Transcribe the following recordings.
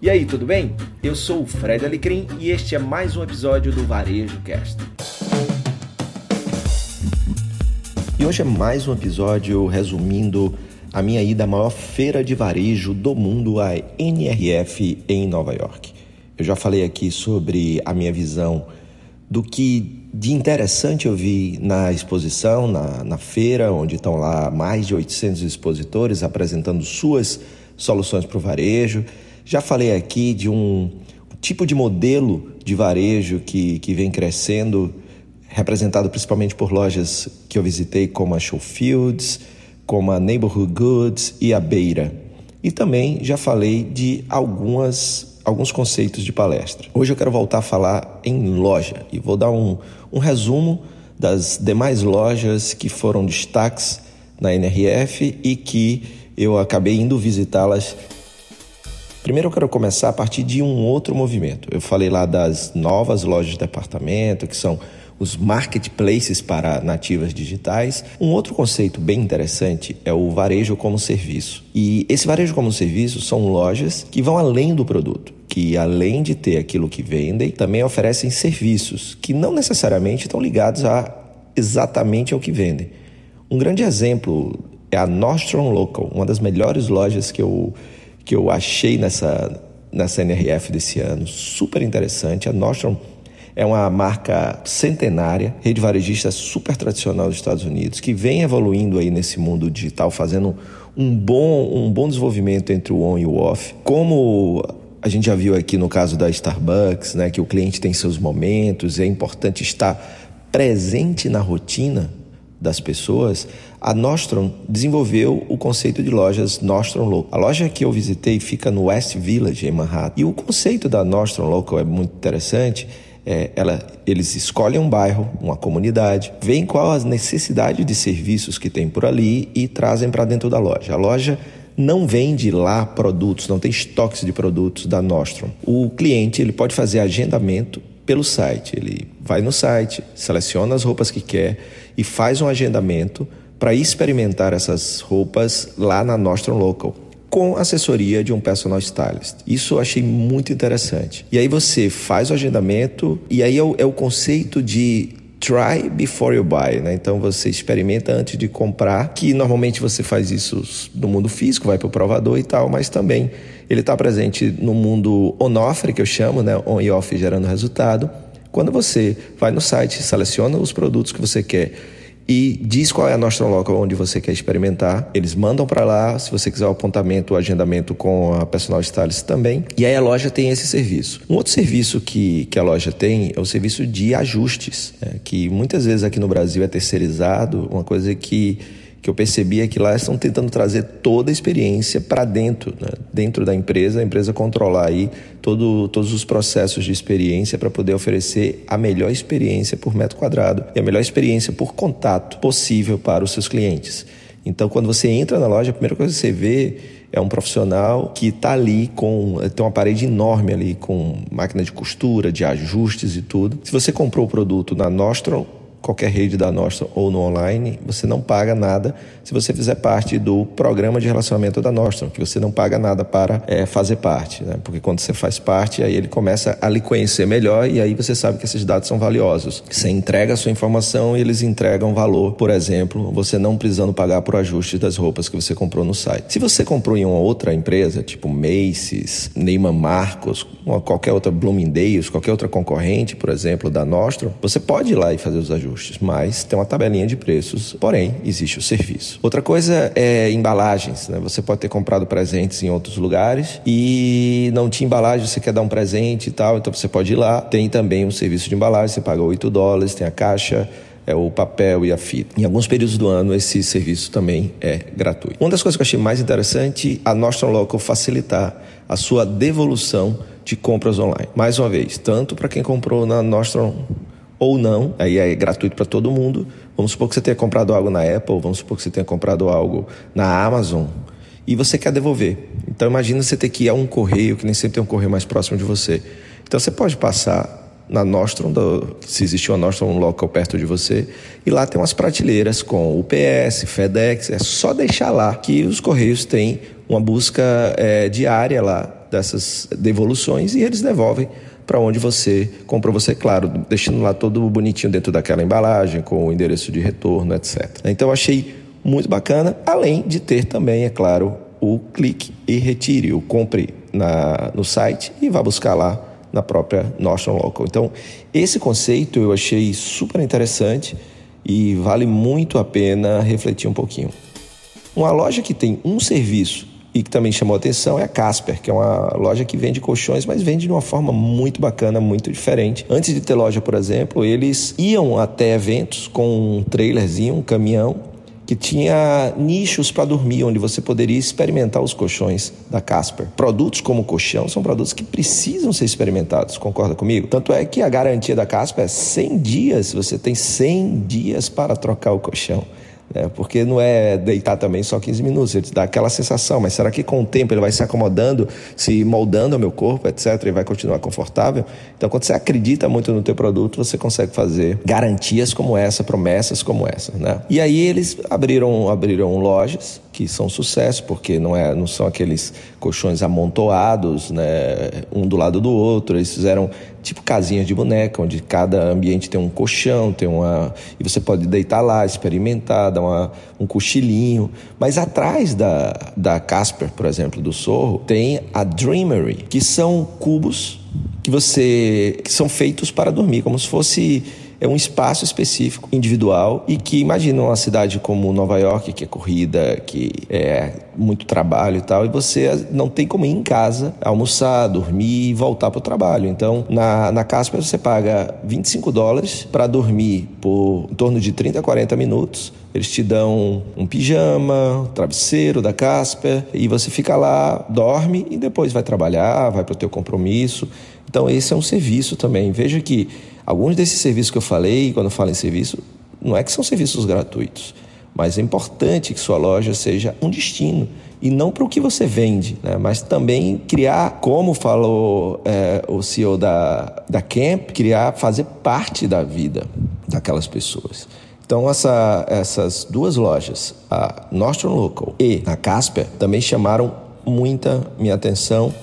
E aí, tudo bem? Eu sou o Fred Alecrim e este é mais um episódio do Varejo Cast. E hoje é mais um episódio resumindo a minha ida à maior feira de varejo do mundo, a NRF em Nova York. Eu já falei aqui sobre a minha visão do que de interessante eu vi na exposição, na, na feira, onde estão lá mais de 800 expositores apresentando suas soluções para o varejo. Já falei aqui de um tipo de modelo de varejo que, que vem crescendo, representado principalmente por lojas que eu visitei, como a Showfields, como a Neighborhood Goods e a Beira. E também já falei de algumas alguns conceitos de palestra. Hoje eu quero voltar a falar em loja e vou dar um, um resumo das demais lojas que foram destaques na NRF e que eu acabei indo visitá-las. Primeiro eu quero começar a partir de um outro movimento. Eu falei lá das novas lojas de departamento, que são os marketplaces para nativas digitais. Um outro conceito bem interessante é o varejo como serviço. E esse varejo como serviço são lojas que vão além do produto, que além de ter aquilo que vendem, também oferecem serviços que não necessariamente estão ligados a exatamente ao que vendem. Um grande exemplo é a Nordstrom Local, uma das melhores lojas que eu, que eu achei nessa, nessa NRF desse ano. Super interessante. A Nordstrom é uma marca centenária, rede varejista super tradicional dos Estados Unidos, que vem evoluindo aí nesse mundo digital, fazendo um bom, um bom desenvolvimento entre o on e o off. Como a gente já viu aqui no caso da Starbucks, né, que o cliente tem seus momentos, é importante estar presente na rotina das pessoas, a Nostrum desenvolveu o conceito de lojas Nostrum Local. A loja que eu visitei fica no West Village, em Manhattan. E o conceito da Nostrum Local é muito interessante é, ela, eles escolhem um bairro, uma comunidade, veem qual a necessidade de serviços que tem por ali e trazem para dentro da loja. A loja não vende lá produtos, não tem estoques de produtos da Nostrum. O cliente ele pode fazer agendamento pelo site. Ele vai no site, seleciona as roupas que quer e faz um agendamento para experimentar essas roupas lá na Nostrum Local com assessoria de um personal stylist. Isso eu achei muito interessante. E aí você faz o agendamento e aí é o, é o conceito de try before you buy, né? Então você experimenta antes de comprar, que normalmente você faz isso no mundo físico, vai para o provador e tal, mas também ele está presente no mundo on-offer, que eu chamo, né? On e off gerando resultado. Quando você vai no site, seleciona os produtos que você quer e diz qual é a Nostrum Local onde você quer experimentar. Eles mandam para lá, se você quiser o apontamento, o agendamento com a personal stylist também. E aí a loja tem esse serviço. Um outro serviço que, que a loja tem é o serviço de ajustes, né? que muitas vezes aqui no Brasil é terceirizado, uma coisa que que eu percebi é que lá estão tentando trazer toda a experiência para dentro, né? dentro da empresa, a empresa controlar aí todo, todos os processos de experiência para poder oferecer a melhor experiência por metro quadrado e a melhor experiência por contato possível para os seus clientes. Então, quando você entra na loja, a primeira coisa que você vê é um profissional que está ali com. tem uma parede enorme ali com máquina de costura, de ajustes e tudo. Se você comprou o produto na Nostrum, qualquer rede da Nostrum ou no online, você não paga nada se você fizer parte do programa de relacionamento da Nostrum, que você não paga nada para é, fazer parte, né? porque quando você faz parte, aí ele começa a lhe conhecer melhor e aí você sabe que esses dados são valiosos. Você entrega a sua informação e eles entregam valor, por exemplo, você não precisando pagar por ajuste das roupas que você comprou no site. Se você comprou em uma outra empresa, tipo Macy's, Neiman Marcos, qualquer outra Bloomingdale's, qualquer outra concorrente, por exemplo, da Nostrum, você pode ir lá e fazer os ajustes ajustes, mas tem uma tabelinha de preços, porém existe o serviço. Outra coisa é embalagens, né? Você pode ter comprado presentes em outros lugares e não tinha embalagem, você quer dar um presente e tal, então você pode ir lá. Tem também um serviço de embalagem, você paga 8 dólares, tem a caixa, é o papel e a fita. Em alguns períodos do ano, esse serviço também é gratuito. Uma das coisas que eu achei mais interessante, a Nostrum Local facilitar a sua devolução de compras online. Mais uma vez, tanto para quem comprou na Nostrum ou não, aí é gratuito para todo mundo. Vamos supor que você tenha comprado algo na Apple, vamos supor que você tenha comprado algo na Amazon e você quer devolver. Então imagina você ter que ir a um correio, que nem sempre tem um correio mais próximo de você. Então você pode passar na Nostrum, se existe uma Nostrum local perto de você, e lá tem umas prateleiras com UPS, FedEx, é só deixar lá que os correios têm uma busca é, diária lá dessas devoluções e eles devolvem para onde você comprou, você, claro, deixando lá todo bonitinho dentro daquela embalagem, com o endereço de retorno, etc. Então, achei muito bacana, além de ter também, é claro, o clique e retire, o compre na, no site e vá buscar lá na própria Notion Local. Então, esse conceito eu achei super interessante e vale muito a pena refletir um pouquinho. Uma loja que tem um serviço e que também chamou atenção é a Casper, que é uma loja que vende colchões, mas vende de uma forma muito bacana, muito diferente. Antes de ter loja, por exemplo, eles iam até eventos com um trailerzinho, um caminhão, que tinha nichos para dormir, onde você poderia experimentar os colchões da Casper. Produtos como colchão são produtos que precisam ser experimentados, concorda comigo? Tanto é que a garantia da Casper é 100 dias, você tem 100 dias para trocar o colchão. É, porque não é deitar também só 15 minutos, ele te dá aquela sensação, mas será que com o tempo ele vai se acomodando, se moldando ao meu corpo, etc, e vai continuar confortável? Então, quando você acredita muito no teu produto, você consegue fazer garantias como essa, promessas como essa, né? E aí eles abriram, abriram lojas que são sucesso, porque não, é, não são aqueles colchões amontoados, né, um do lado do outro. Eles fizeram tipo casinhas de boneca, onde cada ambiente tem um colchão, tem uma e você pode deitar lá, experimentar, dar uma, um cochilinho. Mas atrás da, da Casper, por exemplo, do Sorro, tem a Dreamery, que são cubos que você que são feitos para dormir, como se fosse é um espaço específico, individual, e que imagina uma cidade como Nova York, que é corrida, que é muito trabalho e tal, e você não tem como ir em casa, almoçar, dormir e voltar para o trabalho. Então, na, na Casper você paga 25 dólares para dormir por em torno de 30 a 40 minutos. Eles te dão um pijama, um travesseiro da Casper, e você fica lá, dorme e depois vai trabalhar, vai para o teu compromisso. Então, esse é um serviço também. Veja que Alguns desses serviços que eu falei, quando eu falo em serviço, não é que são serviços gratuitos, mas é importante que sua loja seja um destino e não para o que você vende, né? mas também criar, como falou é, o CEO da, da Camp, criar, fazer parte da vida daquelas pessoas. Então, essa, essas duas lojas, a Northern Local e a Casper, também chamaram muita minha atenção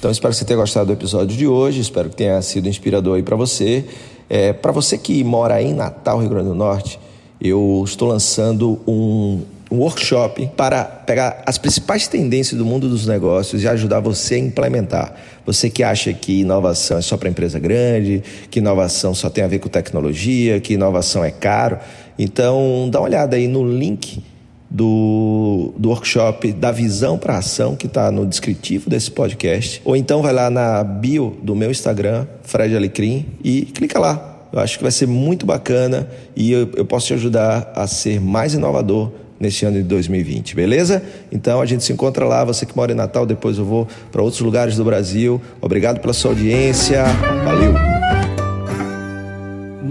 então espero que você tenha gostado do episódio de hoje, espero que tenha sido inspirador aí para você. É, para você que mora em Natal, Rio Grande do Norte, eu estou lançando um, um workshop para pegar as principais tendências do mundo dos negócios e ajudar você a implementar. Você que acha que inovação é só para empresa grande, que inovação só tem a ver com tecnologia, que inovação é caro. Então, dá uma olhada aí no link do, do workshop da visão para ação que está no descritivo desse podcast. Ou então vai lá na bio do meu Instagram, Fred Alecrim, e clica lá. Eu acho que vai ser muito bacana e eu, eu posso te ajudar a ser mais inovador nesse ano de 2020, beleza? Então a gente se encontra lá. Você que mora em Natal, depois eu vou para outros lugares do Brasil. Obrigado pela sua audiência. Valeu!